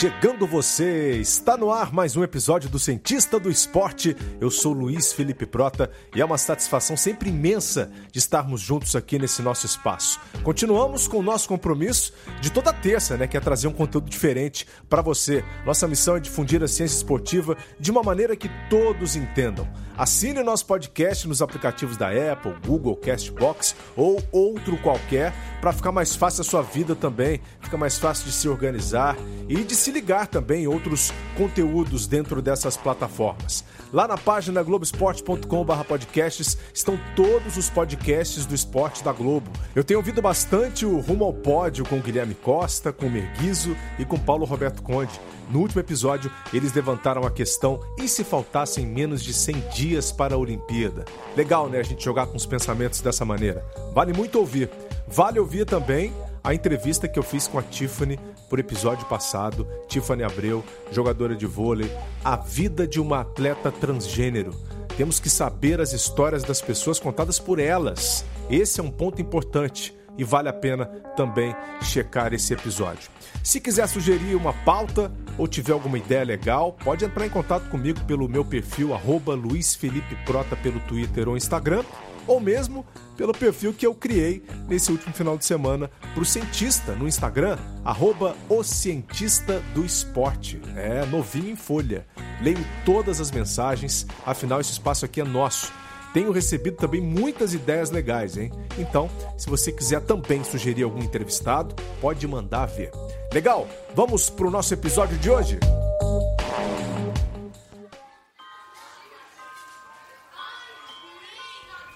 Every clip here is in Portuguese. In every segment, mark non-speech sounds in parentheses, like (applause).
chegando você! Está no ar mais um episódio do Cientista do Esporte. Eu sou Luiz Felipe Prota e é uma satisfação sempre imensa de estarmos juntos aqui nesse nosso espaço. Continuamos com o nosso compromisso de toda terça, né, que é trazer um conteúdo diferente para você. Nossa missão é difundir a ciência esportiva de uma maneira que todos entendam. Assine o nosso podcast nos aplicativos da Apple, Google, Castbox ou outro qualquer para ficar mais fácil a sua vida também, fica mais fácil de se organizar e de se ligar também em outros conteúdos dentro dessas plataformas. Lá na página globesport.com/podcasts estão todos os podcasts do esporte da Globo. Eu tenho ouvido bastante o Rumo ao Pódio com Guilherme Costa, com Merguizo e com Paulo Roberto Conde. No último episódio, eles levantaram a questão: e se faltassem menos de 100 dias para a Olimpíada? Legal, né, a gente jogar com os pensamentos dessa maneira. Vale muito ouvir. Vale ouvir também a entrevista que eu fiz com a Tiffany por episódio passado, Tiffany Abreu, jogadora de vôlei, a vida de uma atleta transgênero. Temos que saber as histórias das pessoas contadas por elas. Esse é um ponto importante e vale a pena também checar esse episódio. Se quiser sugerir uma pauta ou tiver alguma ideia legal, pode entrar em contato comigo pelo meu perfil arroba Luiz Felipe Prota pelo Twitter ou Instagram ou mesmo pelo perfil que eu criei nesse último final de semana para o Cientista no Instagram, arroba o Cientista do Esporte. É novinho em folha. Leio todas as mensagens, afinal esse espaço aqui é nosso. Tenho recebido também muitas ideias legais, hein? Então, se você quiser também sugerir algum entrevistado, pode mandar ver. Legal? Vamos para o nosso episódio de hoje?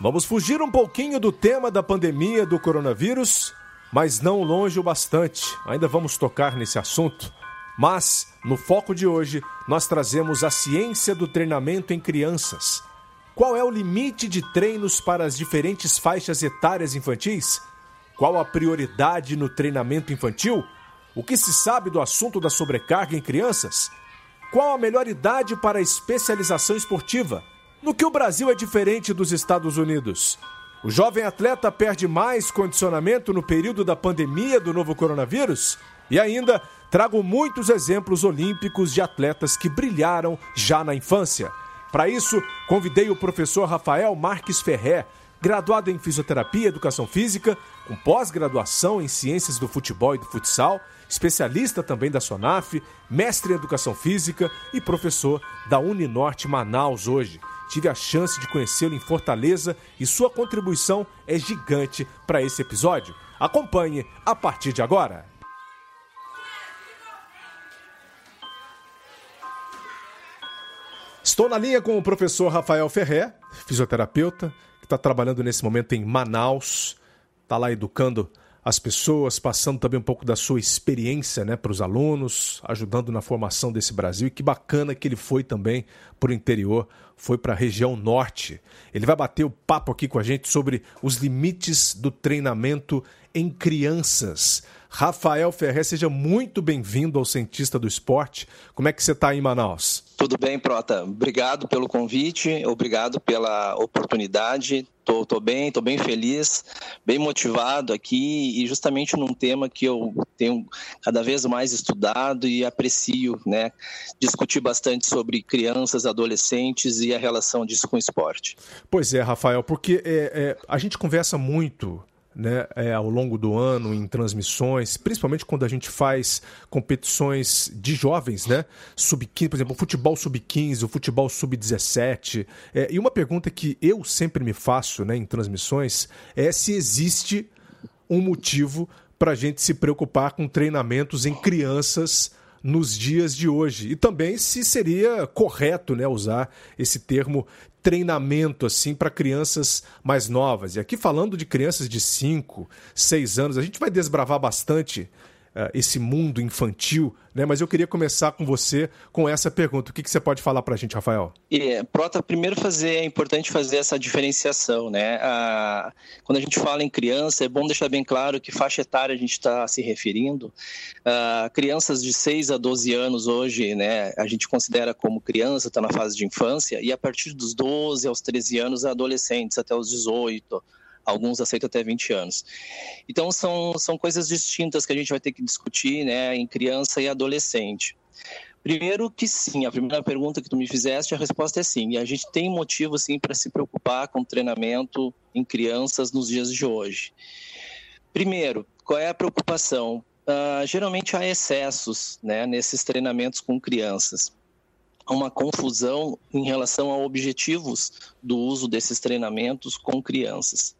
Vamos fugir um pouquinho do tema da pandemia do coronavírus, mas não longe o bastante. Ainda vamos tocar nesse assunto. Mas, no foco de hoje, nós trazemos a ciência do treinamento em crianças. Qual é o limite de treinos para as diferentes faixas etárias infantis? Qual a prioridade no treinamento infantil? O que se sabe do assunto da sobrecarga em crianças? Qual a melhor idade para a especialização esportiva? No que o Brasil é diferente dos Estados Unidos? O jovem atleta perde mais condicionamento no período da pandemia do novo coronavírus? E ainda trago muitos exemplos olímpicos de atletas que brilharam já na infância. Para isso, convidei o professor Rafael Marques Ferré, graduado em fisioterapia e educação física, com pós-graduação em ciências do futebol e do futsal, especialista também da SONAF, mestre em educação física e professor da Uninorte Manaus hoje. Tive a chance de conhecê-lo em Fortaleza e sua contribuição é gigante para esse episódio. Acompanhe a partir de agora. Estou na linha com o professor Rafael Ferré, fisioterapeuta, que está trabalhando nesse momento em Manaus, está lá educando as pessoas, passando também um pouco da sua experiência né, para os alunos, ajudando na formação desse Brasil. E que bacana que ele foi também para o interior, foi para a região norte. Ele vai bater o papo aqui com a gente sobre os limites do treinamento em crianças. Rafael Ferrer, seja muito bem-vindo ao Cientista do Esporte. Como é que você está aí em Manaus? Tudo bem, Prota. Obrigado pelo convite, obrigado pela oportunidade. Tô, tô bem, tô bem feliz, bem motivado aqui e justamente num tema que eu tenho cada vez mais estudado e aprecio, né? Discutir bastante sobre crianças, adolescentes e a relação disso com o esporte. Pois é, Rafael, porque é, é, a gente conversa muito né, é, ao longo do ano em transmissões, principalmente quando a gente faz competições de jovens, né? Sub-15, por exemplo, o futebol sub-15, o futebol sub-17. É, e uma pergunta que eu sempre me faço né, em transmissões é se existe um motivo para a gente se preocupar com treinamentos em crianças nos dias de hoje. E também se seria correto né, usar esse termo treinamento assim para crianças mais novas. E aqui falando de crianças de 5, 6 anos, a gente vai desbravar bastante esse mundo infantil, né? Mas eu queria começar com você com essa pergunta. O que, que você pode falar para a gente, Rafael? É, Prota, primeiro fazer é importante fazer essa diferenciação, né? Ah, quando a gente fala em criança, é bom deixar bem claro que faixa etária a gente está se referindo. Ah, crianças de 6 a 12 anos hoje, né? A gente considera como criança, está na fase de infância, e a partir dos 12 aos 13 anos, adolescentes até os 18 alguns aceitam até 20 anos. Então, são, são coisas distintas que a gente vai ter que discutir né, em criança e adolescente. Primeiro que sim, a primeira pergunta que tu me fizeste, a resposta é sim. E a gente tem motivo sim para se preocupar com treinamento em crianças nos dias de hoje. Primeiro, qual é a preocupação? Uh, geralmente há excessos né, nesses treinamentos com crianças. Uma confusão em relação a objetivos do uso desses treinamentos com crianças.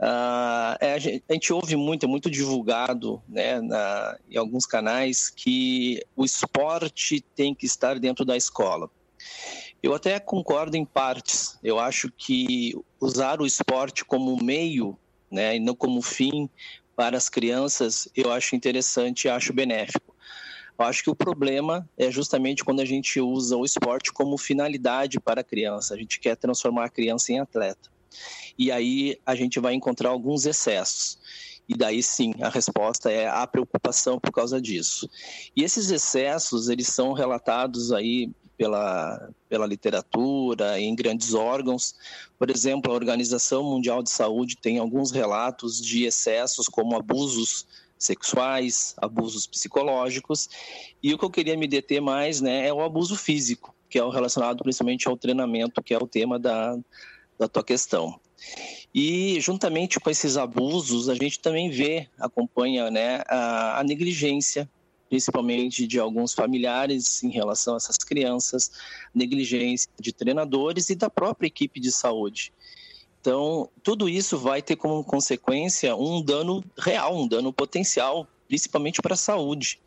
Uh, a, gente, a, gente, ouve muito, é muito divulgado né, na, em alguns canais que o esporte tem que estar dentro da escola. Eu até concordo em partes. Eu acho que usar o esporte como meio né, e não como fim para as crianças, eu acho interessante acho benéfico. Eu acho que o problema é justamente quando a gente usa o esporte como finalidade para a criança. A gente quer transformar a criança em atleta e aí a gente vai encontrar alguns excessos. E daí sim, a resposta é a preocupação por causa disso. E esses excessos, eles são relatados aí pela, pela literatura, em grandes órgãos. Por exemplo, a Organização Mundial de Saúde tem alguns relatos de excessos como abusos sexuais, abusos psicológicos. E o que eu queria me deter mais né, é o abuso físico, que é o relacionado principalmente ao treinamento, que é o tema da, da tua questão. E juntamente com esses abusos, a gente também vê, acompanha né, a, a negligência, principalmente de alguns familiares em relação a essas crianças, negligência de treinadores e da própria equipe de saúde. Então, tudo isso vai ter como consequência um dano real, um dano potencial, principalmente para a saúde,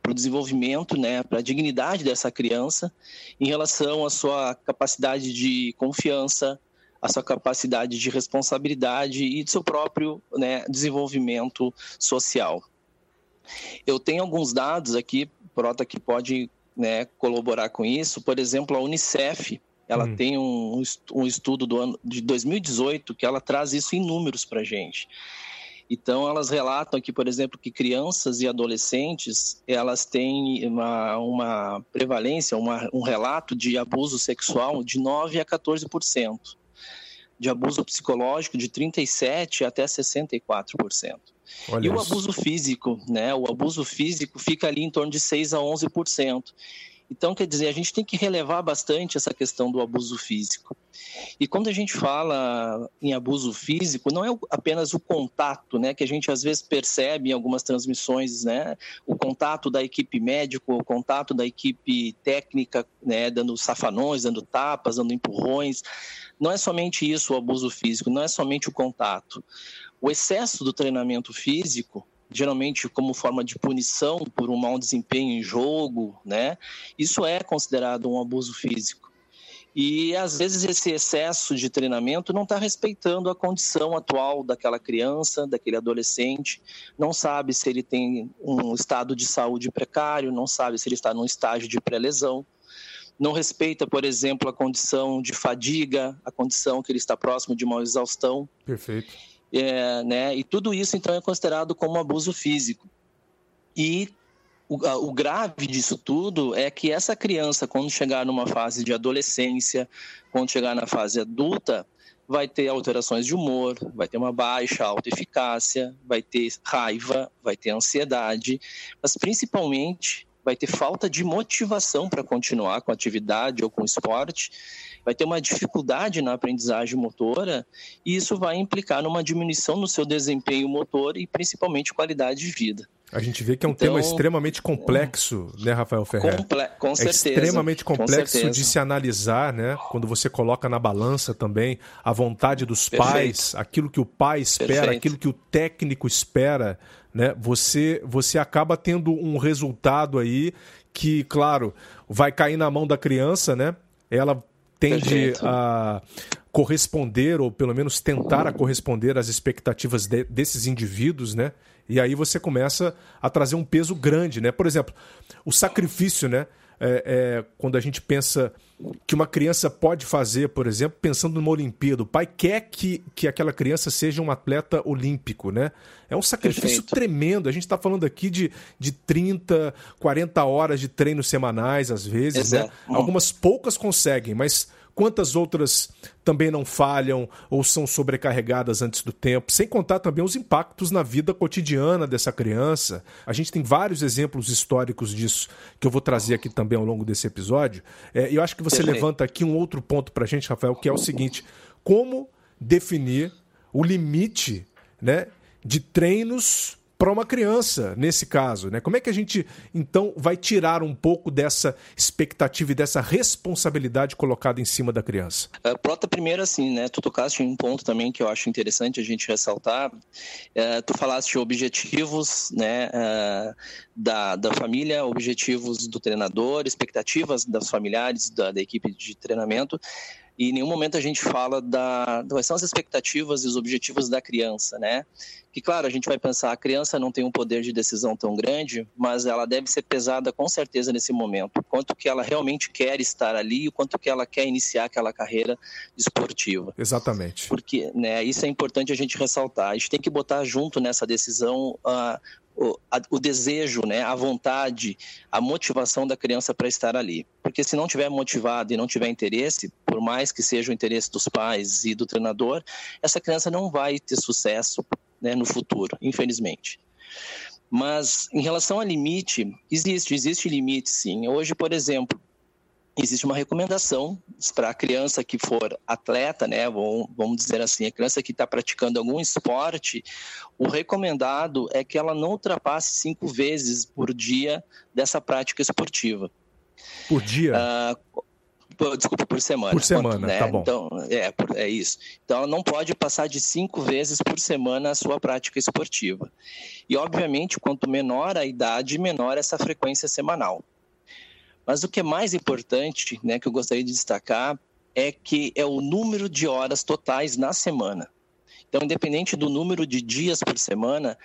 para o desenvolvimento, né, para a dignidade dessa criança, em relação à sua capacidade de confiança, a sua capacidade de responsabilidade e do seu próprio né, desenvolvimento social. Eu tenho alguns dados aqui, Prota, que pode né, colaborar com isso. Por exemplo, a Unicef, ela hum. tem um, um estudo do ano de 2018 que ela traz isso em números para a gente. Então, elas relatam aqui, por exemplo, que crianças e adolescentes elas têm uma, uma prevalência, uma, um relato de abuso sexual de 9 a 14% de abuso psicológico de 37 até 64%. Olha e isso. o abuso físico, né? O abuso físico fica ali em torno de 6 a 11%. Então, quer dizer, a gente tem que relevar bastante essa questão do abuso físico. E quando a gente fala em abuso físico, não é apenas o contato, né, que a gente às vezes percebe em algumas transmissões, né, o contato da equipe médica, o contato da equipe técnica, né, dando safanões, dando tapas, dando empurrões. Não é somente isso o abuso físico, não é somente o contato. O excesso do treinamento físico geralmente como forma de punição por um mau desempenho em jogo, né? Isso é considerado um abuso físico. E às vezes esse excesso de treinamento não está respeitando a condição atual daquela criança, daquele adolescente, não sabe se ele tem um estado de saúde precário, não sabe se ele está num estágio de pré-lesão, não respeita, por exemplo, a condição de fadiga, a condição que ele está próximo de uma exaustão. Perfeito. É, né? E tudo isso, então, é considerado como abuso físico. E o, o, grave disso tudo é que essa criança, quando chegar numa fase de adolescência, quando chegar na fase adulta, vai ter alterações de humor, vai ter uma baixa autoeficácia, vai ter raiva, vai ter ansiedade, mas principalmente vai ter falta de motivação para continuar com a atividade ou com o esporte vai ter uma dificuldade na aprendizagem motora e isso vai implicar numa diminuição no seu desempenho motor e principalmente qualidade de vida. A gente vê que é um então, tema extremamente complexo, né, Rafael Ferreira? Comple com é certeza. extremamente complexo de se analisar, né? Quando você coloca na balança também a vontade dos Perfeito. pais, aquilo que o pai espera, Perfeito. aquilo que o técnico espera, né? Você, você acaba tendo um resultado aí que, claro, vai cair na mão da criança, né? Ela tende a corresponder, ou pelo menos tentar a corresponder às expectativas de, desses indivíduos, né? E aí você começa a trazer um peso grande, né? Por exemplo, o sacrifício, né? É, é, quando a gente pensa que uma criança pode fazer, por exemplo, pensando numa Olimpíada. O pai quer que, que aquela criança seja um atleta olímpico, né? É um sacrifício Perfeito. tremendo. A gente está falando aqui de, de 30, 40 horas de treinos semanais, às vezes, né? Algumas poucas conseguem, mas quantas outras também não falham ou são sobrecarregadas antes do tempo, sem contar também os impactos na vida cotidiana dessa criança. A gente tem vários exemplos históricos disso que eu vou trazer aqui também ao longo desse episódio. É, eu acho que você levanta aqui um outro ponto para a gente, Rafael, que é o seguinte: como definir o limite né, de treinos para uma criança, nesse caso, né? Como é que a gente então vai tirar um pouco dessa expectativa e dessa responsabilidade colocada em cima da criança? Uh, Prota, primeiro assim, né? Tu tocaste em um ponto também que eu acho interessante a gente ressaltar. Uh, tu falaste de objetivos, né? Uh, da, da família, objetivos do treinador, expectativas das familiares da, da equipe de treinamento e em nenhum momento a gente fala da quais são as expectativas e os objetivos da criança, né? Que claro, a gente vai pensar a criança não tem um poder de decisão tão grande, mas ela deve ser pesada com certeza nesse momento, quanto que ela realmente quer estar ali e quanto que ela quer iniciar aquela carreira esportiva. Exatamente. Porque, né, isso é importante a gente ressaltar. A gente tem que botar junto nessa decisão uh, o, desejo, né, a vontade, a motivação da criança para estar ali. Porque se não tiver motivado e não tiver interesse, por mais que seja o interesse dos pais e do treinador, essa criança não vai ter sucesso né, no futuro, infelizmente. Mas em relação a limite, existe, existe limite sim. Hoje, por exemplo, existe uma recomendação para a criança que for atleta, né, vamos dizer assim, a criança que está praticando algum esporte, o recomendado é que ela não ultrapasse cinco vezes por dia dessa prática esportiva. Por dia? Uh, desculpa, por semana. Por semana, né? tá bom. Então, é, é isso. Então, ela não pode passar de cinco vezes por semana a sua prática esportiva. E, obviamente, quanto menor a idade, menor essa frequência semanal. Mas o que é mais importante, né, que eu gostaria de destacar, é que é o número de horas totais na semana. Então, independente do número de dias por semana,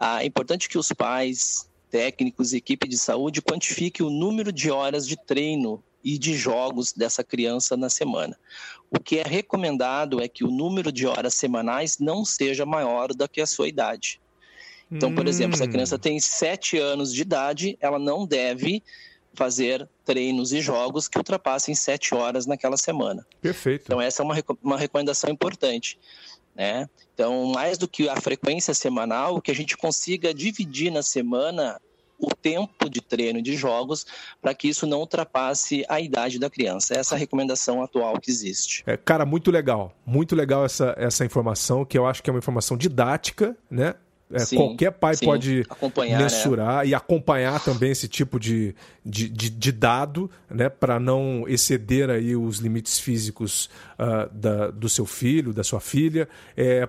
é importante que os pais, técnicos e equipe de saúde quantifiquem o número de horas de treino e de jogos dessa criança na semana. O que é recomendado é que o número de horas semanais não seja maior do que a sua idade. Então, por exemplo, se a criança hum. tem sete anos de idade, ela não deve fazer treinos e jogos que ultrapassem sete horas naquela semana. Perfeito. Então, essa é uma, uma recomendação importante. Né? Então, mais do que a frequência semanal, que a gente consiga dividir na semana o tempo de treino de jogos para que isso não ultrapasse a idade da criança. Essa é a recomendação atual que existe. É, cara, muito legal. Muito legal essa, essa informação, que eu acho que é uma informação didática, né? É, sim, qualquer pai sim. pode né? mensurar né? e acompanhar também esse tipo de, de, de, de dado né, para não exceder aí os limites físicos uh, da, do seu filho, da sua filha. É,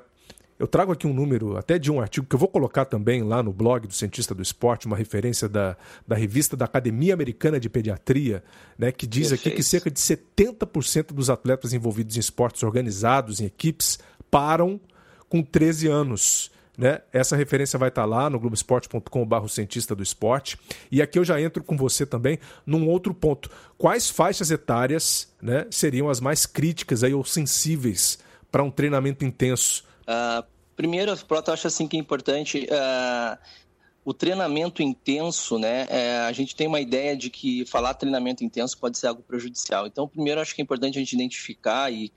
eu trago aqui um número até de um artigo que eu vou colocar também lá no blog do Cientista do Esporte, uma referência da, da revista da Academia Americana de Pediatria, né, que diz Perfeito. aqui que cerca de 70% dos atletas envolvidos em esportes organizados, em equipes, param com 13 anos. Né? Essa referência vai estar lá no globesport.com.br cientista do esporte. E aqui eu já entro com você também num outro ponto. Quais faixas etárias né, seriam as mais críticas aí, ou sensíveis para um treinamento intenso? Uh, primeiro, Prota, eu acho assim que é importante. Uh, o treinamento intenso, né? É, a gente tem uma ideia de que falar treinamento intenso pode ser algo prejudicial. Então, primeiro, acho que é importante a gente identificar e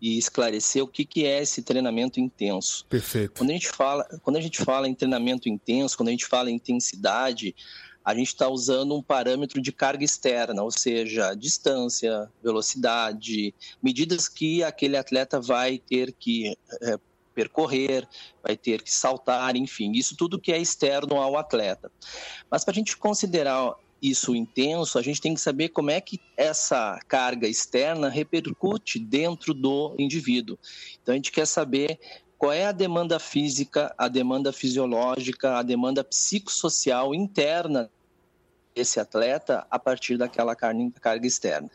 e esclarecer o que, que é esse treinamento intenso. Perfeito. Quando a gente fala, quando a gente fala em treinamento intenso, quando a gente fala em intensidade, a gente está usando um parâmetro de carga externa, ou seja, distância, velocidade, medidas que aquele atleta vai ter que é, percorrer, vai ter que saltar, enfim, isso tudo que é externo ao atleta. Mas para a gente considerar isso intenso, a gente tem que saber como é que essa carga externa repercute dentro do indivíduo. Então a gente quer saber qual é a demanda física, a demanda fisiológica, a demanda psicossocial interna desse atleta a partir daquela carga externa.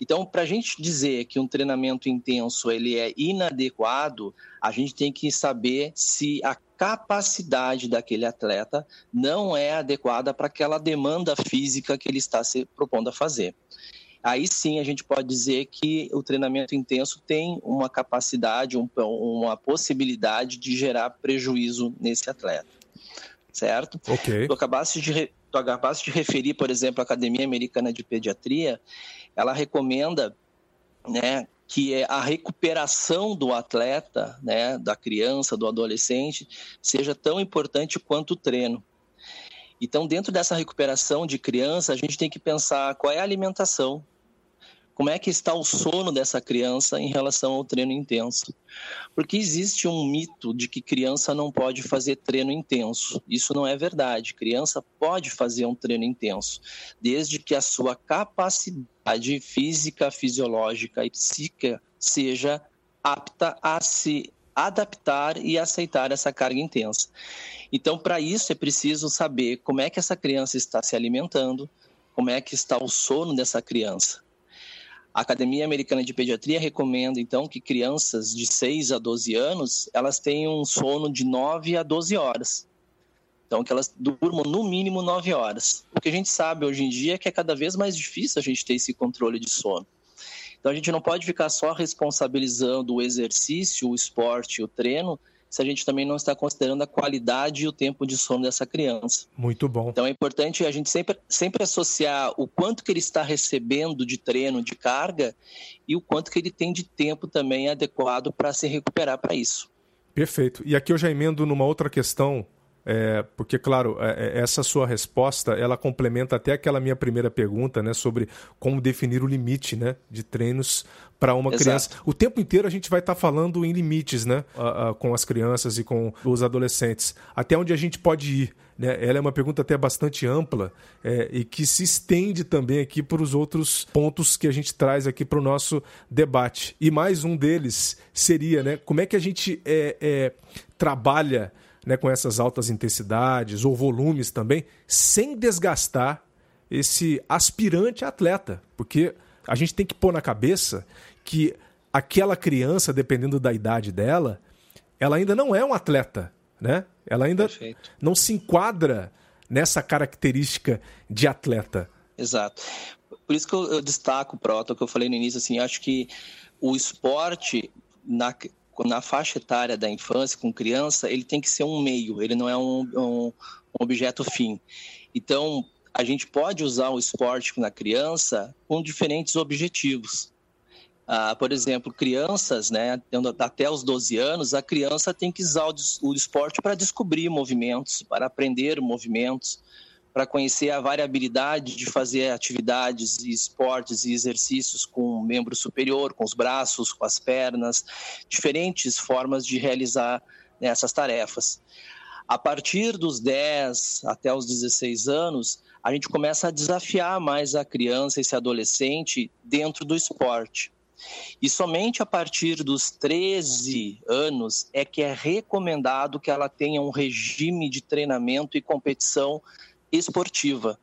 Então, para a gente dizer que um treinamento intenso ele é inadequado, a gente tem que saber se a capacidade daquele atleta não é adequada para aquela demanda física que ele está se propondo a fazer. Aí sim a gente pode dizer que o treinamento intenso tem uma capacidade, um, uma possibilidade de gerar prejuízo nesse atleta. Certo? Ok. Tu acabaste de, tu acabaste de referir, por exemplo, a Academia Americana de Pediatria, ela recomenda né, que é a recuperação do atleta, né, da criança, do adolescente, seja tão importante quanto o treino. Então, dentro dessa recuperação de criança, a gente tem que pensar qual é a alimentação, como é que está o sono dessa criança em relação ao treino intenso. Porque existe um mito de que criança não pode fazer treino intenso. Isso não é verdade. Criança pode fazer um treino intenso, desde que a sua capacidade física, fisiológica e psíquica seja apta a se adaptar e aceitar essa carga intensa. Então, para isso é preciso saber como é que essa criança está se alimentando, como é que está o sono dessa criança. A Academia Americana de Pediatria recomenda, então, que crianças de 6 a 12 anos, elas tenham um sono de 9 a 12 horas. Então, que elas durmam no mínimo 9 horas. O que a gente sabe hoje em dia é que é cada vez mais difícil a gente ter esse controle de sono. Então, a gente não pode ficar só responsabilizando o exercício, o esporte, o treino, se a gente também não está considerando a qualidade e o tempo de sono dessa criança. Muito bom. Então é importante a gente sempre, sempre associar o quanto que ele está recebendo de treino, de carga, e o quanto que ele tem de tempo também adequado para se recuperar para isso. Perfeito. E aqui eu já emendo numa outra questão é, porque, claro, é, é, essa sua resposta ela complementa até aquela minha primeira pergunta né, sobre como definir o limite né, de treinos para uma Exato. criança. O tempo inteiro a gente vai estar tá falando em limites né, com as crianças e com os adolescentes. Até onde a gente pode ir. Né? Ela é uma pergunta até bastante ampla é, e que se estende também aqui para os outros pontos que a gente traz aqui para o nosso debate. E mais um deles seria né, como é que a gente é, é trabalha né, com essas altas intensidades ou volumes também, sem desgastar esse aspirante atleta. Porque a gente tem que pôr na cabeça que aquela criança, dependendo da idade dela, ela ainda não é um atleta, né? Ela ainda Perfeito. não se enquadra nessa característica de atleta. Exato. Por isso que eu, eu destaco, Proto, que eu falei no início, assim, acho que o esporte, na, na faixa etária da infância, com criança, ele tem que ser um meio, ele não é um, um, um objeto fim. Então, a gente pode usar o esporte na criança com diferentes objetivos. Ah, por exemplo, crianças, né, até os 12 anos, a criança tem que usar o esporte para descobrir movimentos, para aprender movimentos, para conhecer a variabilidade de fazer atividades e esportes e exercícios com o membro superior, com os braços, com as pernas, diferentes formas de realizar né, essas tarefas. A partir dos 10 até os 16 anos, a gente começa a desafiar mais a criança e esse adolescente dentro do esporte. E somente a partir dos 13 anos é que é recomendado que ela tenha um regime de treinamento e competição esportiva.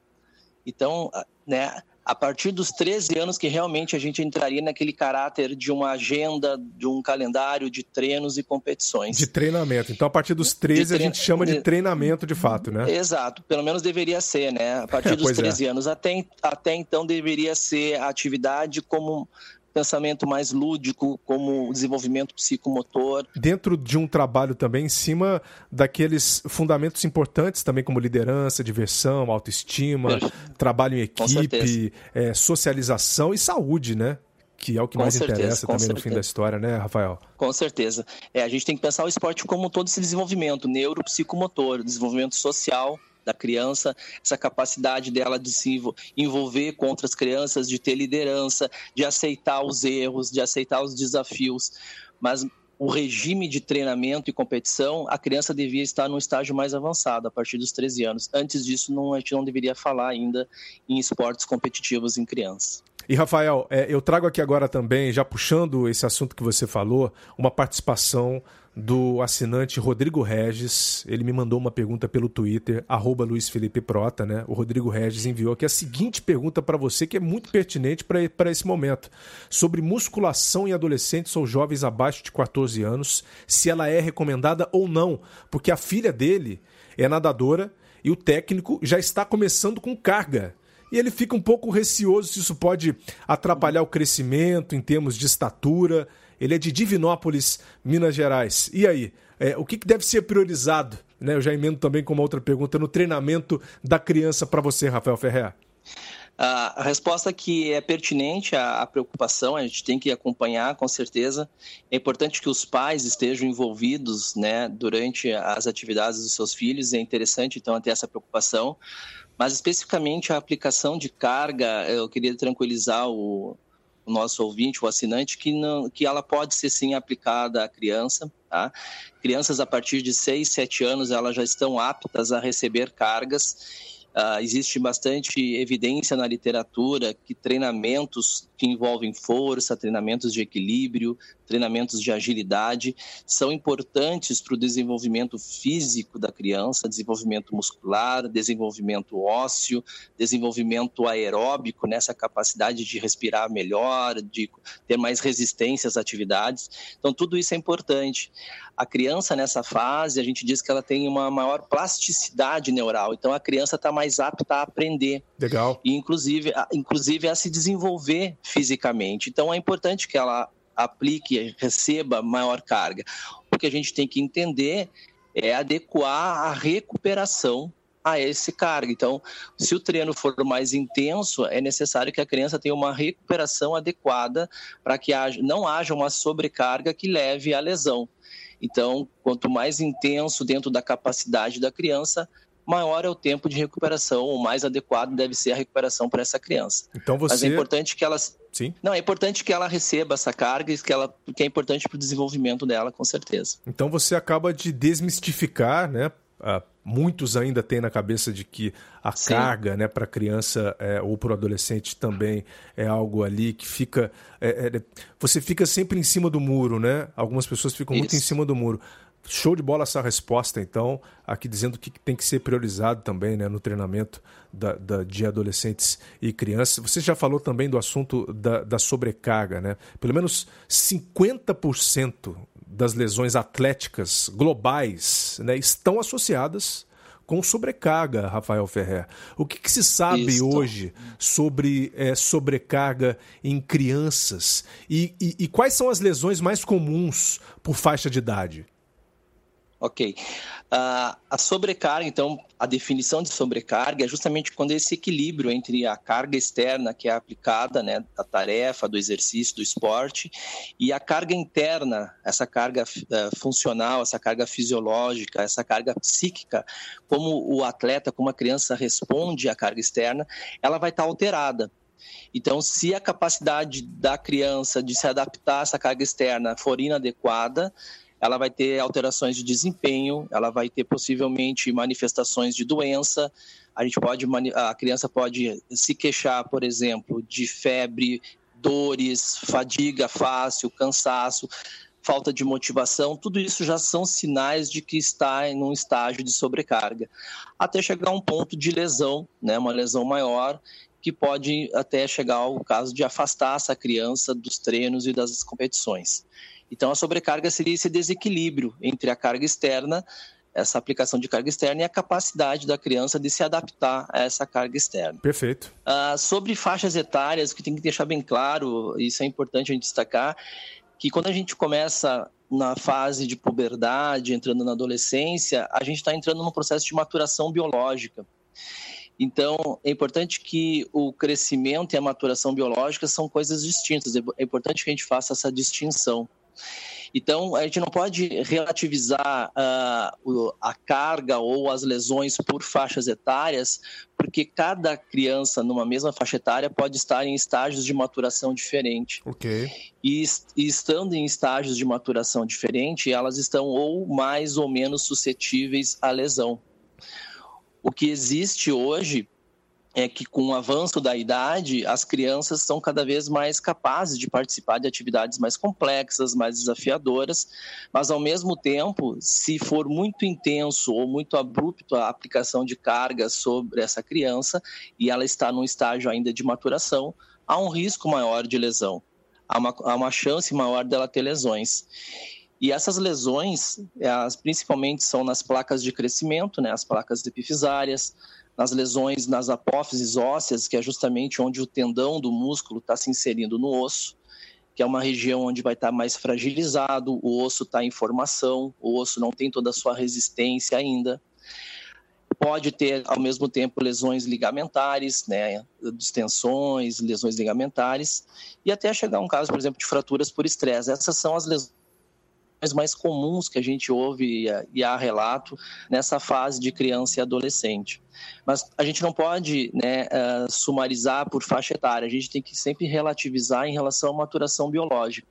Então, né, a partir dos 13 anos que realmente a gente entraria naquele caráter de uma agenda, de um calendário de treinos e competições. De treinamento. Então, a partir dos 13 a gente chama de treinamento de fato, né? Exato. Pelo menos deveria ser, né? A (laughs) partir é, dos 13 é. anos. Até, até então deveria ser a atividade como pensamento mais lúdico, como desenvolvimento psicomotor. Dentro de um trabalho também em cima daqueles fundamentos importantes também, como liderança, diversão, autoestima, trabalho em equipe, é, socialização e saúde, né? que é o que com mais certeza, interessa também certeza. no fim da história, né, Rafael? Com certeza. É, a gente tem que pensar o esporte como todo esse desenvolvimento neuropsicomotor, desenvolvimento social, da criança, essa capacidade dela de se envolver com outras crianças, de ter liderança, de aceitar os erros, de aceitar os desafios. Mas o regime de treinamento e competição, a criança devia estar num estágio mais avançado, a partir dos 13 anos. Antes disso, não, a gente não deveria falar ainda em esportes competitivos em crianças. E, Rafael, é, eu trago aqui agora também, já puxando esse assunto que você falou, uma participação do assinante Rodrigo Regis. Ele me mandou uma pergunta pelo Twitter, arroba Luiz Felipe Prota, né? O Rodrigo Regis enviou aqui a seguinte pergunta para você, que é muito pertinente para esse momento. Sobre musculação em adolescentes ou jovens abaixo de 14 anos, se ela é recomendada ou não. Porque a filha dele é nadadora e o técnico já está começando com carga e ele fica um pouco receoso se isso pode atrapalhar o crescimento em termos de estatura. Ele é de Divinópolis, Minas Gerais. E aí, é, o que, que deve ser priorizado? Né? Eu já emendo também com uma outra pergunta no treinamento da criança para você, Rafael Ferrer. A resposta que é pertinente à preocupação, a gente tem que acompanhar, com certeza. É importante que os pais estejam envolvidos né, durante as atividades dos seus filhos, é interessante, então, ter essa preocupação. Mas, especificamente, a aplicação de carga, eu queria tranquilizar o, o nosso ouvinte, o assinante, que, não, que ela pode ser, sim, aplicada à criança. Tá? Crianças a partir de 6, 7 anos, elas já estão aptas a receber cargas Uh, existe bastante evidência na literatura que treinamentos que envolvem força, treinamentos de equilíbrio, treinamentos de agilidade são importantes para o desenvolvimento físico da criança, desenvolvimento muscular, desenvolvimento ósseo, desenvolvimento aeróbico, nessa capacidade de respirar melhor, de ter mais resistência às atividades. Então, tudo isso é importante. A criança nessa fase, a gente diz que ela tem uma maior plasticidade neural, então a criança está mais mais apta a aprender. Legal. E inclusive, inclusive a se desenvolver fisicamente. Então é importante que ela aplique, receba maior carga. O que a gente tem que entender é adequar a recuperação a esse carga. Então, se o treino for mais intenso, é necessário que a criança tenha uma recuperação adequada para que não haja uma sobrecarga que leve à lesão. Então, quanto mais intenso dentro da capacidade da criança, maior é o tempo de recuperação, o mais adequado deve ser a recuperação para essa criança. Então você... Mas é importante que ela Sim. Não, é importante que ela receba essa carga, que ela que é importante para o desenvolvimento dela, com certeza. Então você acaba de desmistificar, né? Uh, muitos ainda têm na cabeça de que a Sim. carga né, para a criança é, ou para o adolescente também é algo ali que fica. É, é, você fica sempre em cima do muro, né? Algumas pessoas ficam Isso. muito em cima do muro. Show de bola essa resposta, então, aqui dizendo que tem que ser priorizado também né, no treinamento da, da, de adolescentes e crianças. Você já falou também do assunto da, da sobrecarga, né? Pelo menos 50% das lesões atléticas globais né, estão associadas com sobrecarga, Rafael Ferrer. O que, que se sabe Isso. hoje sobre é, sobrecarga em crianças e, e, e quais são as lesões mais comuns por faixa de idade? Ok. Uh, a sobrecarga, então, a definição de sobrecarga é justamente quando esse equilíbrio entre a carga externa que é aplicada, né, da tarefa, do exercício, do esporte, e a carga interna, essa carga uh, funcional, essa carga fisiológica, essa carga psíquica, como o atleta, como a criança responde à carga externa, ela vai estar alterada. Então, se a capacidade da criança de se adaptar a essa carga externa for inadequada, ela vai ter alterações de desempenho, ela vai ter possivelmente manifestações de doença. A gente pode, a criança pode se queixar, por exemplo, de febre, dores, fadiga fácil, cansaço, falta de motivação. Tudo isso já são sinais de que está em um estágio de sobrecarga, até chegar a um ponto de lesão, né, uma lesão maior que pode até chegar ao caso de afastar essa criança dos treinos e das competições. Então, a sobrecarga seria esse desequilíbrio entre a carga externa, essa aplicação de carga externa, e a capacidade da criança de se adaptar a essa carga externa. Perfeito. Uh, sobre faixas etárias, o que tem que deixar bem claro, isso é importante a gente destacar, que quando a gente começa na fase de puberdade, entrando na adolescência, a gente está entrando num processo de maturação biológica. Então, é importante que o crescimento e a maturação biológica são coisas distintas. É importante que a gente faça essa distinção. Então, a gente não pode relativizar uh, a carga ou as lesões por faixas etárias, porque cada criança numa mesma faixa etária pode estar em estágios de maturação diferente. Ok. E, e estando em estágios de maturação diferente, elas estão ou mais ou menos suscetíveis à lesão. O que existe hoje é que com o avanço da idade, as crianças são cada vez mais capazes de participar de atividades mais complexas, mais desafiadoras, mas ao mesmo tempo, se for muito intenso ou muito abrupto a aplicação de carga sobre essa criança e ela está num estágio ainda de maturação, há um risco maior de lesão, há uma, há uma chance maior dela ter lesões. E essas lesões, elas principalmente são nas placas de crescimento, né, as placas epifisárias, nas lesões nas apófises ósseas, que é justamente onde o tendão do músculo está se inserindo no osso, que é uma região onde vai estar tá mais fragilizado, o osso está em formação, o osso não tem toda a sua resistência ainda. pode ter ao mesmo tempo lesões ligamentares, né, distensões, lesões ligamentares e até chegar um caso, por exemplo, de fraturas por estresse. Essas são as lesões mais comuns que a gente ouve e há relato nessa fase de criança e adolescente. Mas a gente não pode né, uh, sumarizar por faixa etária, a gente tem que sempre relativizar em relação à maturação biológica.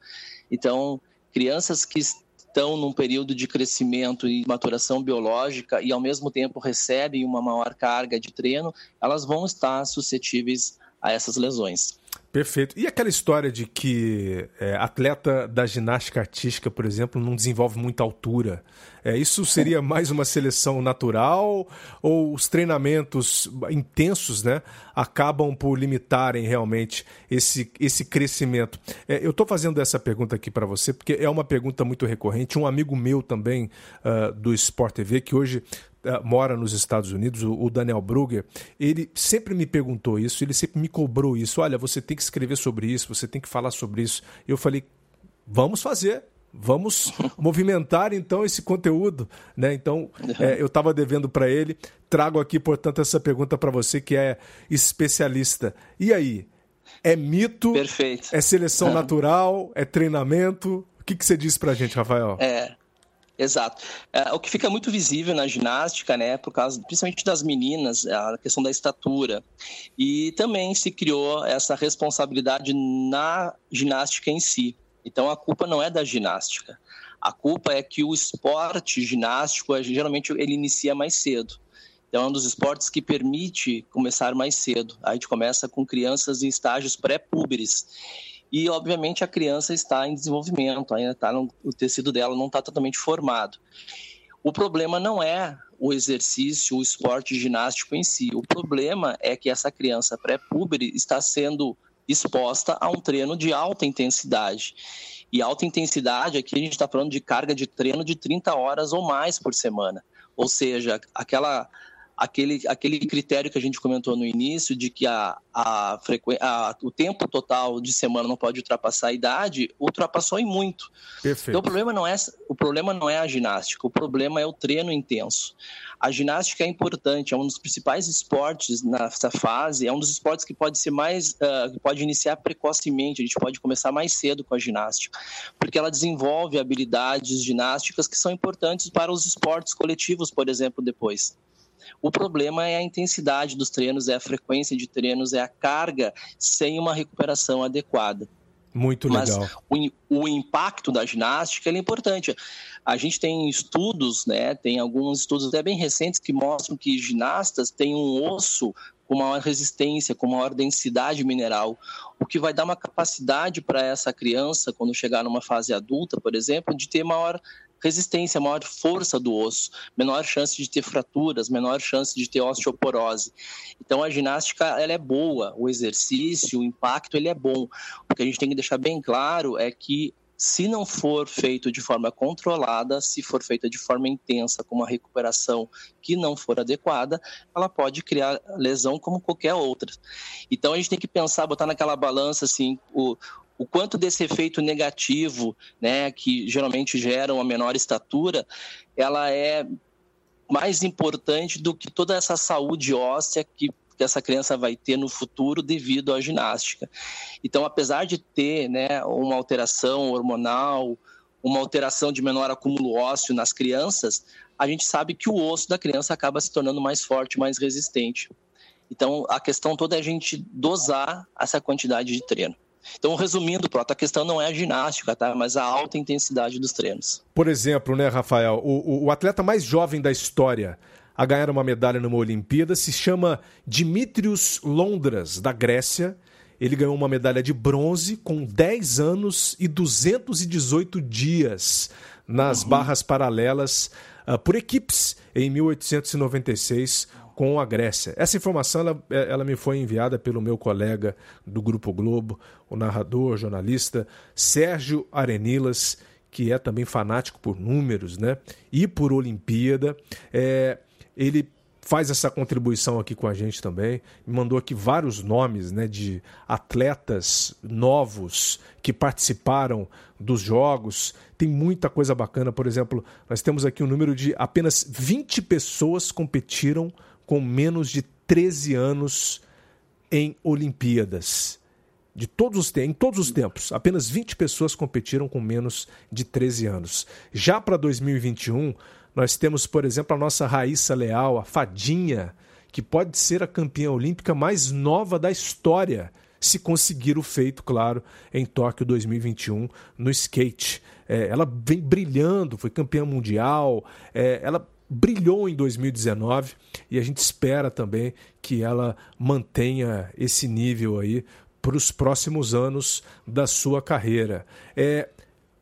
Então, crianças que estão num período de crescimento e maturação biológica e ao mesmo tempo recebem uma maior carga de treino, elas vão estar suscetíveis a essas lesões. Perfeito. E aquela história de que é, atleta da ginástica artística, por exemplo, não desenvolve muita altura. É, isso seria mais uma seleção natural ou os treinamentos intensos né, acabam por limitarem realmente esse, esse crescimento? É, eu estou fazendo essa pergunta aqui para você porque é uma pergunta muito recorrente. Um amigo meu também uh, do Sport TV, que hoje uh, mora nos Estados Unidos, o, o, Daniel Brugger, ele sempre me perguntou isso, ele sempre me cobrou isso. Olha, você tem que escrever sobre isso, você tem que falar sobre isso. Eu falei, vamos fazer. Vamos (laughs) movimentar então esse conteúdo, né? Então é, eu estava devendo para ele. Trago aqui, portanto, essa pergunta para você que é especialista. E aí? É mito? Perfeito. É seleção natural? É treinamento? O que, que você diz para gente, Rafael? É, Exato. É, o que fica muito visível na ginástica, né, por causa principalmente das meninas, é a questão da estatura. E também se criou essa responsabilidade na ginástica em si. Então a culpa não é da ginástica. A culpa é que o esporte ginástico geralmente ele inicia mais cedo. Então é um dos esportes que permite começar mais cedo. A gente começa com crianças em estágios pré-púberes e obviamente a criança está em desenvolvimento, ainda está no, o tecido dela não está totalmente formado. O problema não é o exercício, o esporte ginástico em si. O problema é que essa criança pré-púbere está sendo exposta a um treino de alta intensidade. E alta intensidade, aqui a gente está falando de carga de treino de 30 horas ou mais por semana. Ou seja, aquela aquele, aquele critério que a gente comentou no início de que a, a, a, o tempo total de semana não pode ultrapassar a idade, ultrapassou em muito. Perfeito. Então o problema não é o problema não é a ginástica, o problema é o treino intenso. A ginástica é importante, é um dos principais esportes nessa fase, é um dos esportes que pode ser mais, uh, que pode iniciar precocemente, a gente pode começar mais cedo com a ginástica, porque ela desenvolve habilidades ginásticas que são importantes para os esportes coletivos, por exemplo, depois. O problema é a intensidade dos treinos, é a frequência de treinos, é a carga sem uma recuperação adequada. Muito legal. Mas o, o impacto da ginástica é importante. A gente tem estudos, né, tem alguns estudos até bem recentes que mostram que ginastas têm um osso com maior resistência, com maior densidade mineral, o que vai dar uma capacidade para essa criança, quando chegar numa fase adulta, por exemplo, de ter maior resistência, maior força do osso, menor chance de ter fraturas, menor chance de ter osteoporose. Então a ginástica ela é boa, o exercício, o impacto ele é bom. O que a gente tem que deixar bem claro é que se não for feito de forma controlada, se for feita de forma intensa, com uma recuperação que não for adequada, ela pode criar lesão como qualquer outra. Então a gente tem que pensar, botar naquela balança assim, o, o quanto desse efeito negativo, né, que geralmente gera uma menor estatura, ela é mais importante do que toda essa saúde óssea que, que essa criança vai ter no futuro devido à ginástica. Então, apesar de ter né, uma alteração hormonal, uma alteração de menor acúmulo ósseo nas crianças, a gente sabe que o osso da criança acaba se tornando mais forte, mais resistente. Então, a questão toda é a gente dosar essa quantidade de treino. Então, resumindo, Prota, a questão não é a ginástica, tá? mas a alta intensidade dos treinos. Por exemplo, né, Rafael, o, o atleta mais jovem da história a ganhar uma medalha numa Olimpíada se chama Dimitrios Londras, da Grécia. Ele ganhou uma medalha de bronze com 10 anos e 218 dias nas uhum. barras paralelas uh, por equipes em 1896 com a Grécia. Essa informação ela, é, ela me foi enviada pelo meu colega do Grupo Globo, o narrador, jornalista Sérgio Arenilas, que é também fanático por números né? e por Olimpíada. É, ele faz essa contribuição aqui com a gente também. Mandou aqui vários nomes né, de atletas novos que participaram dos jogos. Tem muita coisa bacana. Por exemplo, nós temos aqui um número de apenas 20 pessoas competiram com menos de 13 anos em Olimpíadas. De todos os, em todos os tempos, apenas 20 pessoas competiram com menos de 13 anos. Já para 2021, nós temos, por exemplo, a nossa Raíssa Leal, a Fadinha, que pode ser a campeã olímpica mais nova da história, se conseguir o feito, claro, em Tóquio 2021 no skate. É, ela vem brilhando, foi campeã mundial, é, ela brilhou em 2019 e a gente espera também que ela mantenha esse nível aí para os próximos anos da sua carreira. É,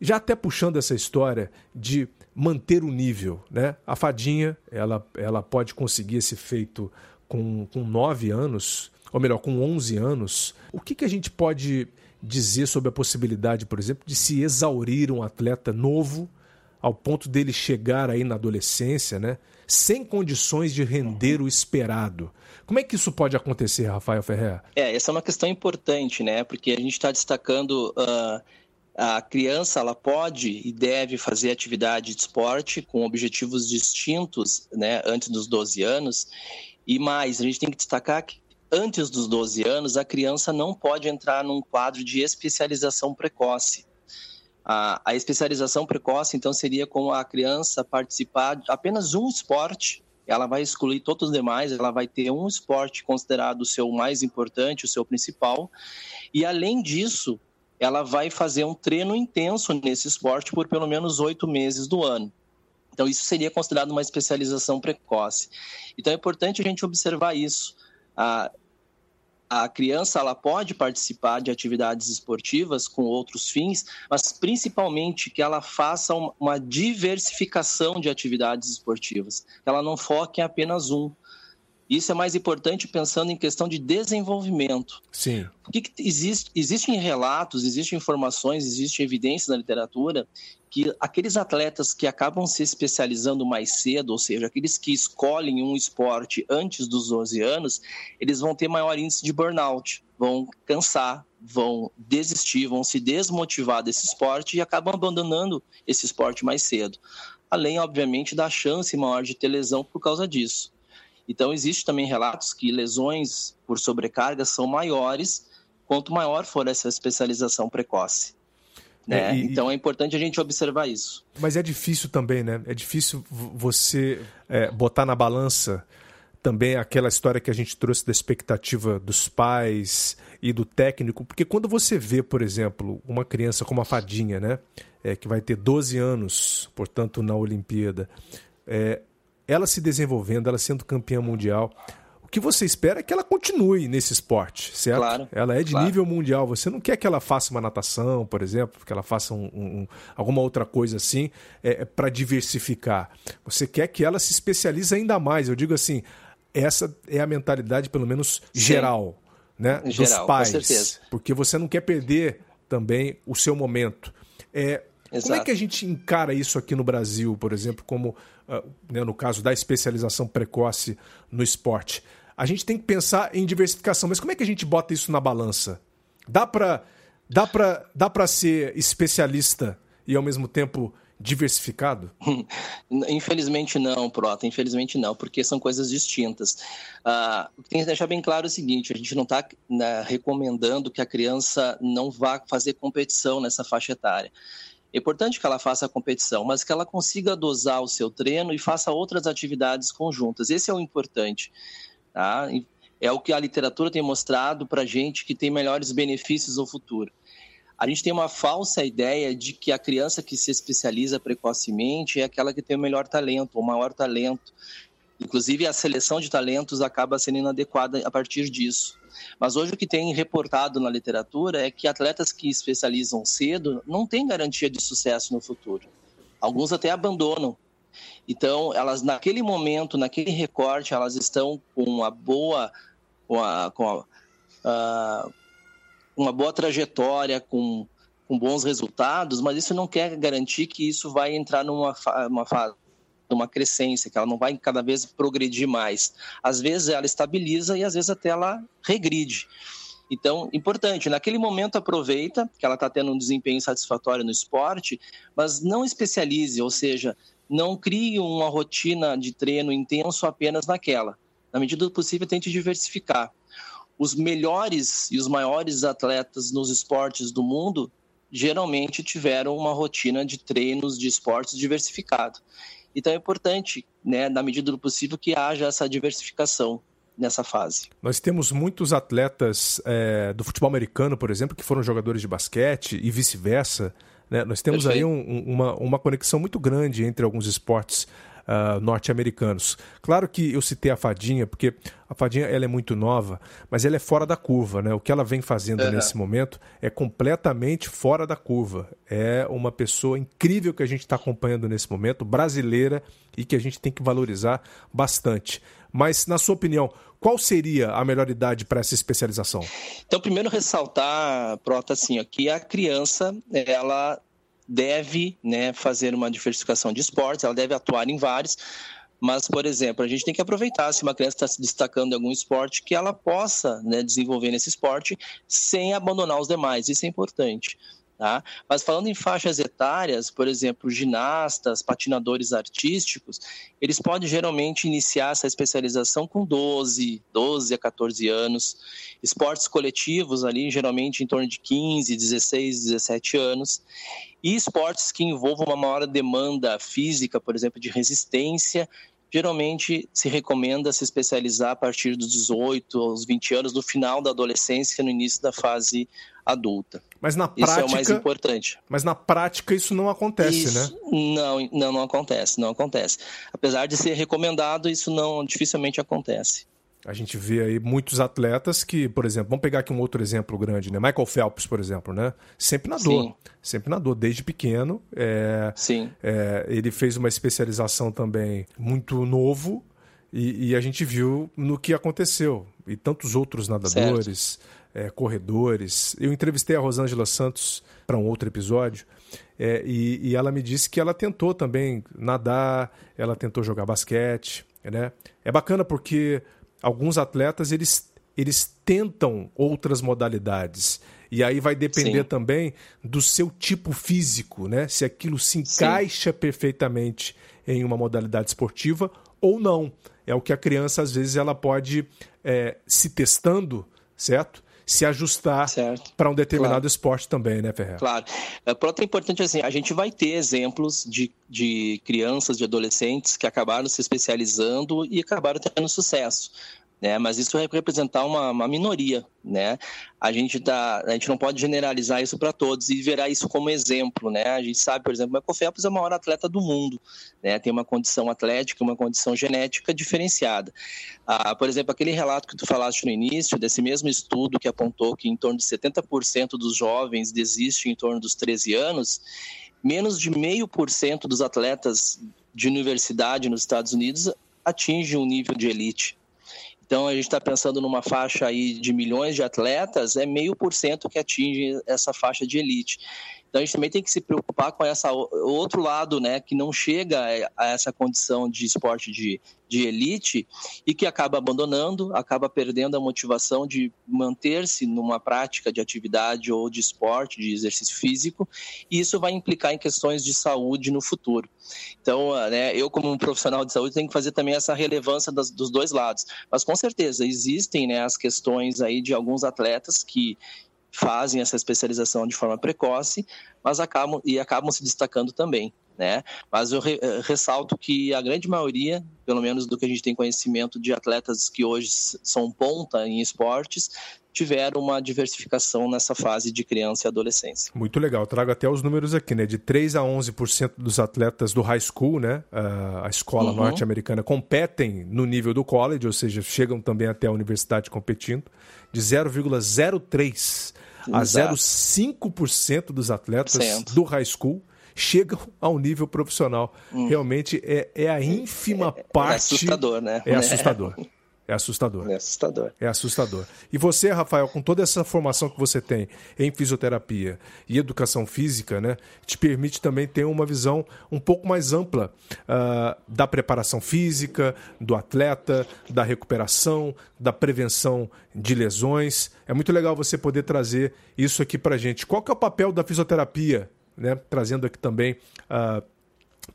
já até puxando essa história de manter o nível. Né? A fadinha ela, ela pode conseguir esse feito com, com 9 anos, ou melhor, com 11 anos. O que, que a gente pode dizer sobre a possibilidade, por exemplo, de se exaurir um atleta novo ao ponto dele chegar aí na adolescência, né, sem condições de render o esperado. Como é que isso pode acontecer, Rafael Ferrer? É, essa é uma questão importante, né? Porque a gente está destacando uh, a criança ela pode e deve fazer atividade de esporte com objetivos distintos né, antes dos 12 anos. E mais, a gente tem que destacar que antes dos 12 anos, a criança não pode entrar num quadro de especialização precoce. A, a especialização precoce, então, seria como a criança participar de apenas um esporte ela vai excluir todos os demais, ela vai ter um esporte considerado o seu mais importante, o seu principal, e além disso, ela vai fazer um treino intenso nesse esporte por pelo menos oito meses do ano. Então, isso seria considerado uma especialização precoce. Então, é importante a gente observar isso. A, a criança ela pode participar de atividades esportivas com outros fins, mas principalmente que ela faça uma diversificação de atividades esportivas, que ela não foque em apenas um. Isso é mais importante pensando em questão de desenvolvimento. Sim. O que, que existe, existem relatos, existem informações, existem evidências na literatura que aqueles atletas que acabam se especializando mais cedo, ou seja, aqueles que escolhem um esporte antes dos 12 anos, eles vão ter maior índice de burnout, vão cansar, vão desistir, vão se desmotivar desse esporte e acabam abandonando esse esporte mais cedo. Além, obviamente, da chance maior de ter lesão por causa disso. Então, existe também relatos que lesões por sobrecarga são maiores quanto maior for essa especialização precoce. Né? É, e, então é importante a gente observar isso. Mas é difícil também, né? É difícil você é, botar na balança também aquela história que a gente trouxe da expectativa dos pais e do técnico, porque quando você vê, por exemplo, uma criança como a Fadinha, né, é, que vai ter 12 anos, portanto, na Olimpíada, é, ela se desenvolvendo, ela sendo campeã mundial, o que você espera é que ela continue nesse esporte, certo? Claro, ela é de claro. nível mundial. Você não quer que ela faça uma natação, por exemplo, que ela faça um, um, alguma outra coisa assim é, é para diversificar. Você quer que ela se especialize ainda mais. Eu digo assim, essa é a mentalidade, pelo menos Sim. geral, né, geral, dos pais, porque você não quer perder também o seu momento. É, como é que a gente encara isso aqui no Brasil, por exemplo, como né, no caso da especialização precoce no esporte? A gente tem que pensar em diversificação, mas como é que a gente bota isso na balança? Dá para dá pra, dá pra ser especialista e ao mesmo tempo diversificado? (laughs) Infelizmente não, Prota, infelizmente não, porque são coisas distintas. O que tem que deixar bem claro é o seguinte: a gente não está né, recomendando que a criança não vá fazer competição nessa faixa etária. É importante que ela faça a competição, mas que ela consiga dosar o seu treino e faça outras atividades conjuntas. Esse é o importante. Tá? É o que a literatura tem mostrado para gente que tem melhores benefícios no futuro. A gente tem uma falsa ideia de que a criança que se especializa precocemente é aquela que tem o melhor talento, o maior talento. Inclusive, a seleção de talentos acaba sendo inadequada a partir disso. Mas hoje o que tem reportado na literatura é que atletas que especializam cedo não têm garantia de sucesso no futuro. Alguns até abandonam. Então, elas naquele momento, naquele recorte, elas estão com uma boa, com, a, com a, uh, uma boa trajetória, com, com bons resultados, mas isso não quer garantir que isso vai entrar numa uma fase numa crescência, que ela não vai cada vez progredir mais. Às vezes ela estabiliza e às vezes até ela regride. Então, importante, naquele momento aproveita que ela está tendo um desempenho satisfatório no esporte, mas não especialize, ou seja, não crie uma rotina de treino intenso apenas naquela. Na medida do possível, tente diversificar. Os melhores e os maiores atletas nos esportes do mundo geralmente tiveram uma rotina de treinos de esportes diversificado. Então é importante, né, na medida do possível, que haja essa diversificação nessa fase. Nós temos muitos atletas é, do futebol americano, por exemplo, que foram jogadores de basquete e vice-versa. Né? Nós temos aí um, uma, uma conexão muito grande entre alguns esportes uh, norte-americanos. Claro que eu citei a Fadinha, porque a Fadinha ela é muito nova, mas ela é fora da curva. Né? O que ela vem fazendo uhum. nesse momento é completamente fora da curva. É uma pessoa incrível que a gente está acompanhando nesse momento, brasileira, e que a gente tem que valorizar bastante. Mas, na sua opinião, qual seria a melhor idade para essa especialização? Então, primeiro ressaltar, Prota, assim, que a criança, ela deve né, fazer uma diversificação de esportes, ela deve atuar em vários, mas, por exemplo, a gente tem que aproveitar se uma criança está se destacando em algum esporte, que ela possa né, desenvolver nesse esporte sem abandonar os demais, isso é importante. Tá? Mas falando em faixas etárias, por exemplo, ginastas, patinadores artísticos, eles podem geralmente iniciar essa especialização com 12, 12 a 14 anos. Esportes coletivos ali, geralmente em torno de 15, 16, 17 anos. E esportes que envolvam uma maior demanda física, por exemplo, de resistência, geralmente se recomenda se especializar a partir dos 18 aos 20 anos, no final da adolescência, no início da fase adulta. Mas na prática, isso é o mais importante. Mas na prática isso não acontece, isso, né? Não, não, não acontece, não acontece. Apesar de ser recomendado, isso não dificilmente acontece. A gente vê aí muitos atletas que, por exemplo, vamos pegar aqui um outro exemplo grande, né? Michael Phelps, por exemplo, né? Sempre nadou, Sim. sempre nadou desde pequeno. É, Sim. É, ele fez uma especialização também muito novo e, e, a gente viu no que aconteceu e tantos outros nadadores, é, corredores. Eu entrevistei a Rosângela Santos para um outro episódio é, e, e ela me disse que ela tentou também nadar, ela tentou jogar basquete, né? É bacana porque alguns atletas eles, eles tentam outras modalidades. E aí vai depender Sim. também do seu tipo físico, né? Se aquilo se encaixa Sim. perfeitamente em uma modalidade esportiva ou não. É o que a criança, às vezes, ela pode é, se testando, certo? Se ajustar para um determinado claro. esporte também, né, Ferreira? Claro. É, pronto, é importante assim, a gente vai ter exemplos de, de crianças, de adolescentes que acabaram se especializando e acabaram tendo sucesso né? Mas isso vai representar uma, uma minoria, né? A gente tá, a gente não pode generalizar isso para todos e verá isso como exemplo, né? A gente sabe, por exemplo, o Michael Phelps é o maior atleta do mundo, né? Tem uma condição atlética, uma condição genética diferenciada. Ah, por exemplo, aquele relato que tu falaste no início desse mesmo estudo que apontou que em torno de 70% dos jovens desistem em torno dos 13 anos, menos de meio por cento dos atletas de universidade nos Estados Unidos atingem um nível de elite. Então, a gente está pensando numa faixa aí de milhões de atletas, é meio por cento que atinge essa faixa de elite. Então a gente também tem que se preocupar com essa outro lado, né, que não chega a essa condição de esporte de, de elite e que acaba abandonando, acaba perdendo a motivação de manter-se numa prática de atividade ou de esporte, de exercício físico, e isso vai implicar em questões de saúde no futuro. Então, né, eu como um profissional de saúde tenho que fazer também essa relevância das, dos dois lados. Mas com certeza existem né, as questões aí de alguns atletas que fazem essa especialização de forma precoce, mas acabam e acabam se destacando também. Né? Mas eu re, eh, ressalto que a grande maioria, pelo menos do que a gente tem conhecimento de atletas que hoje são ponta em esportes, tiveram uma diversificação nessa fase de criança e adolescência. Muito legal. Trago até os números aqui, né? De 3 a 11% dos atletas do high school, né? A escola uhum. norte-americana competem no nível do college, ou seja, chegam também até a universidade competindo. De 0,03 a 0,5% dos atletas do high school chegam (laughs) ao nível profissional. Hum. Realmente é, é a ínfima é, parte. É assustador, né? É assustador. É assustador. É assustador. É assustador. E você, Rafael, com toda essa formação que você tem em fisioterapia e educação física, né, te permite também ter uma visão um pouco mais ampla uh, da preparação física, do atleta, da recuperação, da prevenção de lesões. É muito legal você poder trazer isso aqui para gente. Qual que é o papel da fisioterapia, né, trazendo aqui também uh,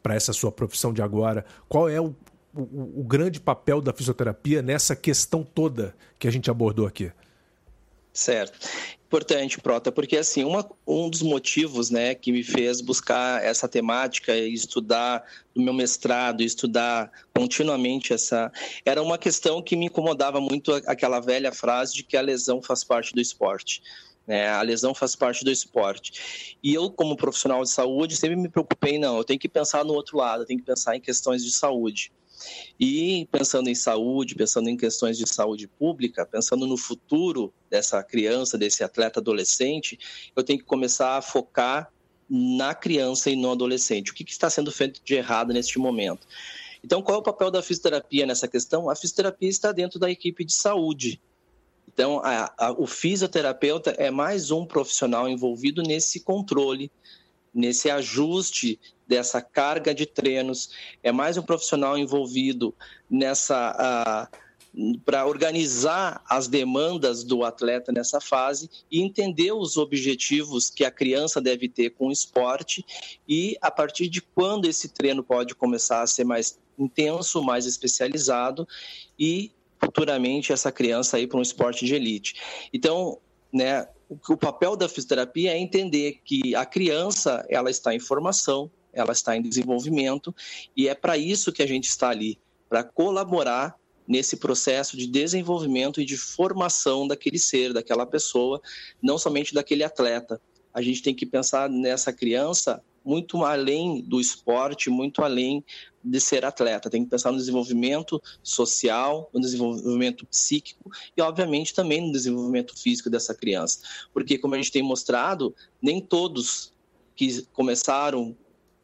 para essa sua profissão de agora? Qual é o o, o, grande papel da fisioterapia nessa questão toda que a gente abordou aqui? Certo. Importante, Prota, porque assim, uma, um dos motivos né, que me fez buscar essa temática e estudar no meu mestrado, estudar continuamente essa. Era uma questão que me incomodava muito aquela velha frase de que a lesão faz parte do esporte. Né? A lesão faz parte do esporte. E eu, como profissional de saúde, sempre me preocupei, não, eu tenho que pensar no outro lado, eu tenho que pensar em questões de saúde. E pensando em saúde, pensando em questões de saúde pública, pensando no futuro dessa criança, desse atleta adolescente, eu tenho que começar a focar na criança e no adolescente. O que, está sendo feito de errado neste momento? Então, qual é o papel da fisioterapia nessa questão? A fisioterapia está dentro da equipe de saúde. Então, a, a, o fisioterapeuta é mais um profissional envolvido nesse controle, nesse ajuste dessa carga de treinos, é mais um profissional envolvido nessa. para organizar as demandas do atleta nessa fase e entender os objetivos que a criança deve ter com o esporte e a partir de quando esse treino pode começar a ser mais intenso, mais especializado e futuramente essa criança ir para um esporte de elite. Então, né, o, papel da fisioterapia é entender que a criança ela está em formação, ela está em desenvolvimento e é para isso que a gente está ali, para colaborar nesse processo de desenvolvimento e de formação daquele ser, daquela pessoa, não somente daquele atleta. A gente tem que pensar nessa criança muito além do esporte, muito além de ser atleta. Tem que pensar no desenvolvimento social, no desenvolvimento psíquico e, obviamente, também no desenvolvimento físico dessa criança. Porque, como a gente tem mostrado, nem todos que começaram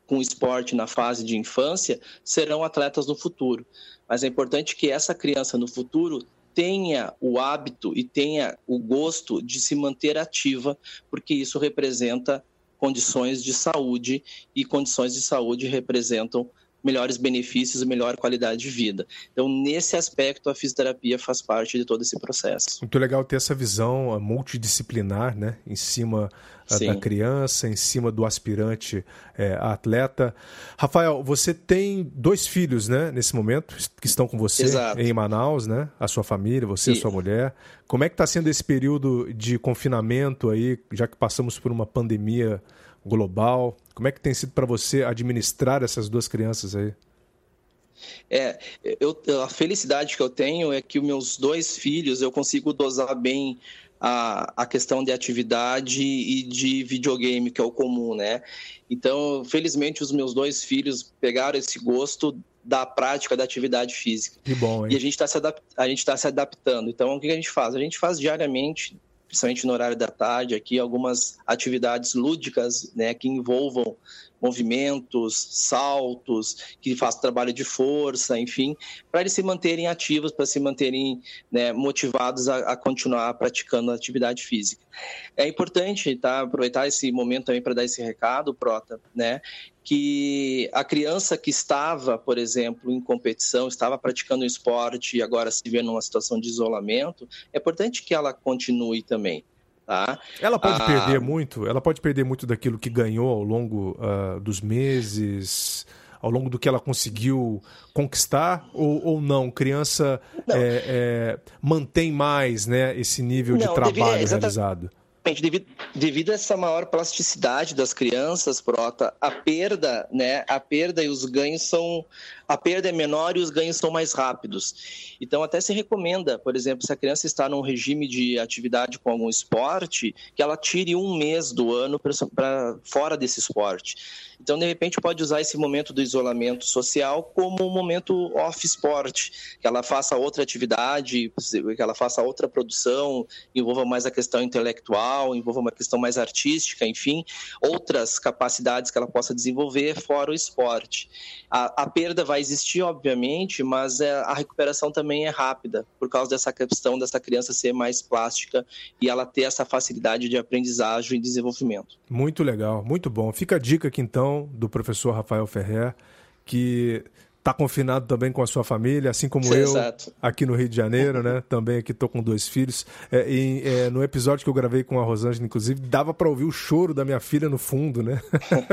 com esporte na fase de infância serão atletas no futuro. Mas é importante que essa criança no futuro tenha o hábito e tenha o gosto de se manter ativa, porque isso representa condições de saúde e condições de saúde representam melhores benefícios e melhor qualidade de vida. Então, nesse aspecto, a fisioterapia faz parte de todo esse processo. Muito legal ter essa visão multidisciplinar, né, em cima ah, Sim. da criança, em cima do aspirante é, atleta. Rafael, você tem dois filhos, né, nesse momento, que estão com você Exato. em Manaus, né? A sua família, você e sua mulher. Como é que está sendo esse período de confinamento aí, já que passamos por uma pandemia global? Como é que tem sido para você administrar essas duas crianças aí? É, eu, a felicidade que eu tenho é que os meus dois filhos eu consigo dosar bem a, a questão de atividade e de videogame, que é o comum, né? Então, felizmente, os meus dois filhos pegaram esse gosto da prática da atividade física. Que bom, hein? E a gente está se, adap tá se adaptando. Então, o que a gente faz? A gente faz diariamente principalmente no horário da tarde, aqui algumas atividades lúdicas, né, que envolvam movimentos, saltos, que façam trabalho de força, enfim, para eles se manterem ativos, para se manterem né, motivados a, a, continuar praticando atividade física. É importante tá, aproveitar esse momento também para dar esse recado, Prota, né, que a criança que estava, por exemplo, em competição, estava praticando um esporte e agora se vê numa situação de isolamento, é importante que ela continue também. Tá? Ela pode ah, perder muito, ela pode perder muito daquilo que ganhou ao longo uh, dos meses, ao longo do que ela conseguiu conquistar, ou, ou não? Criança não. É, é, mantém mais né, esse nível não, de trabalho realizado? Devido, devido a essa maior plasticidade das crianças, Prota, a perda, né, a perda e os ganhos são a perda é menor e os ganhos são mais rápidos. Então, até se recomenda, por exemplo, se a criança está num regime de atividade com algum esporte, que ela tire um mês do ano para fora desse esporte. Então, de repente, pode usar esse momento do isolamento social como um momento off-sport, que ela faça outra atividade, que ela faça outra produção, envolva mais a questão intelectual intelectual, envolva uma questão mais artística, enfim, outras capacidades que ela possa desenvolver fora o esporte. A, a perda vai existir, obviamente, mas é, a recuperação também é rápida, por causa dessa questão dessa criança ser mais plástica e ela ter essa facilidade de aprendizagem e desenvolvimento. Muito legal, muito bom. Fica a dica aqui então do professor Rafael Ferrer, que está confinado também com a sua família, assim como eu, Exato. aqui no Rio de Janeiro, né? (laughs) Também aqui estou com dois filhos. É, e, é, no episódio que eu gravei com a Rosângela, inclusive, dava para ouvir o choro da minha filha no fundo, né?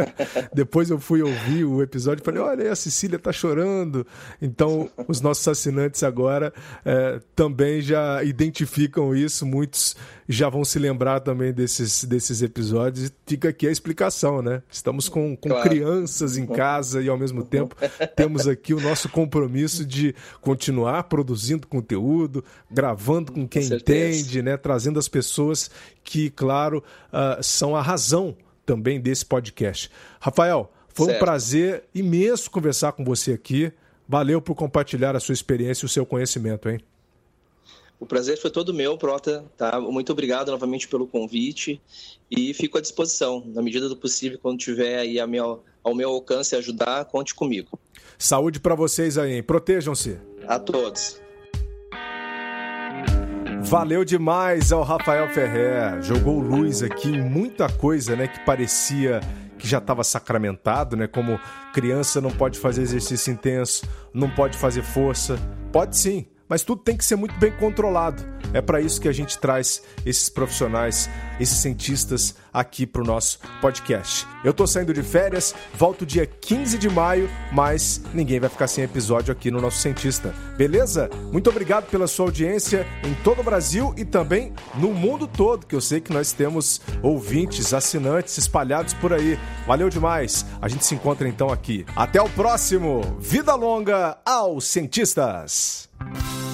(laughs) Depois eu fui ouvir o episódio e falei, olha, a Cecília está chorando. Então, os nossos assinantes agora é, também já identificam isso, muitos já vão se lembrar também desses, desses episódios. E fica aqui a explicação, né? Estamos com, com claro. crianças em casa e, ao mesmo tempo, temos aqui o nosso compromisso de continuar produzindo conteúdo, gravando com quem com entende, né? trazendo as pessoas que, claro, uh, são a razão também desse podcast. Rafael, foi certo. um prazer imenso conversar com você aqui. Valeu por compartilhar a sua experiência e o seu conhecimento, hein? O prazer foi todo meu, Prota. Tá? Muito obrigado novamente pelo convite e fico à disposição, na medida do possível, quando tiver aí a meu, ao meu alcance ajudar, conte comigo. Saúde para vocês aí, hein? Protejam-se. A todos. Valeu demais ao Rafael Ferrer. Jogou luz aqui em muita coisa, né, que parecia que já estava sacramentado, né? Como criança não pode fazer exercício intenso, não pode fazer força. Pode sim, mas tudo tem que ser muito bem controlado. É para isso que a gente traz esses profissionais, esses cientistas aqui para o nosso podcast. Eu estou saindo de férias, volto dia 15 de maio, mas ninguém vai ficar sem episódio aqui no nosso Cientista. Beleza? Muito obrigado pela sua audiência em todo o Brasil e também no mundo todo, que eu sei que nós temos ouvintes, assinantes espalhados por aí. Valeu demais. A gente se encontra então aqui. Até o próximo. Vida longa aos cientistas. Bye.